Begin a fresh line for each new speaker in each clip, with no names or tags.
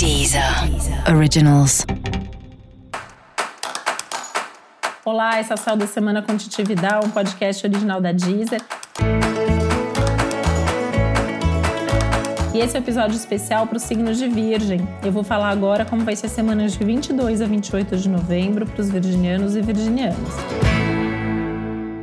Deezer Originals.
Olá, esse é o Céu da Semana Contitividade, um podcast original da Deezer. E esse é um episódio especial para os signos de Virgem. Eu vou falar agora como vai ser a semana de 22 a 28 de novembro para os virginianos e virginianas.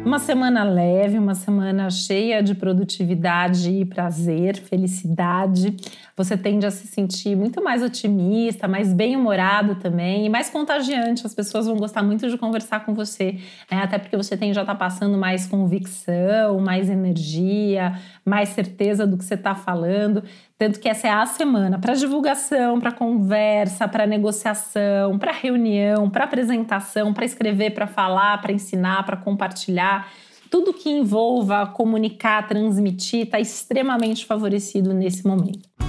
Uma semana leve, uma semana cheia de produtividade e prazer, felicidade. Você tende a se sentir muito mais otimista, mais bem-humorado também e mais contagiante. As pessoas vão gostar muito de conversar com você, né? até porque você tem já estar tá passando mais convicção, mais energia, mais certeza do que você está falando. Tanto que essa é a semana para divulgação, para conversa, para negociação, para reunião, para apresentação, para escrever, para falar, para ensinar, para compartilhar. Tudo que envolva comunicar, transmitir, está extremamente favorecido nesse momento.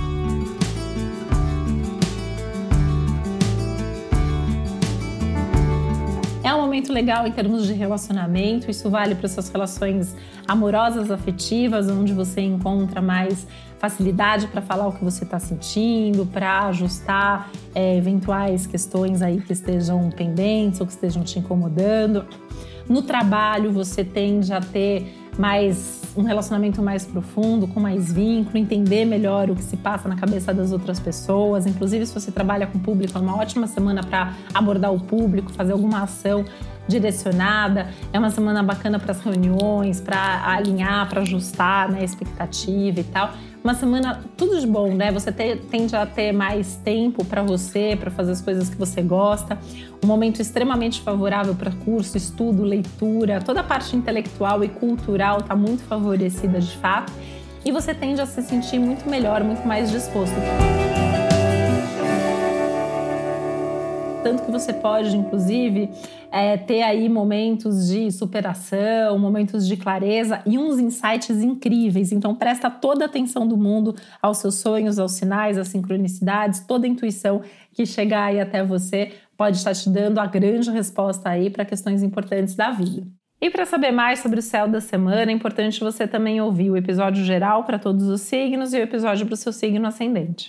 É um momento legal em termos de relacionamento, isso vale para suas relações amorosas, afetivas, onde você encontra mais facilidade para falar o que você está sentindo, para ajustar é, eventuais questões aí que estejam pendentes ou que estejam te incomodando. No trabalho, você tende a ter mais um relacionamento mais profundo, com mais vínculo, entender melhor o que se passa na cabeça das outras pessoas. Inclusive, se você trabalha com público, é uma ótima semana para abordar o público, fazer alguma ação direcionada. É uma semana bacana para as reuniões, para alinhar, para ajustar né, a expectativa e tal uma semana tudo de bom, né? Você ter, tende a ter mais tempo para você, para fazer as coisas que você gosta. Um momento extremamente favorável para curso, estudo, leitura, toda a parte intelectual e cultural está muito favorecida de fato. E você tende a se sentir muito melhor, muito mais disposto. Tanto que você pode, inclusive, é, ter aí momentos de superação, momentos de clareza e uns insights incríveis. Então, presta toda a atenção do mundo aos seus sonhos, aos sinais, às sincronicidades, toda a intuição que chegar aí até você pode estar te dando a grande resposta aí para questões importantes da vida. E para saber mais sobre o céu da semana, é importante você também ouvir o episódio geral para todos os signos e o episódio para o seu signo ascendente.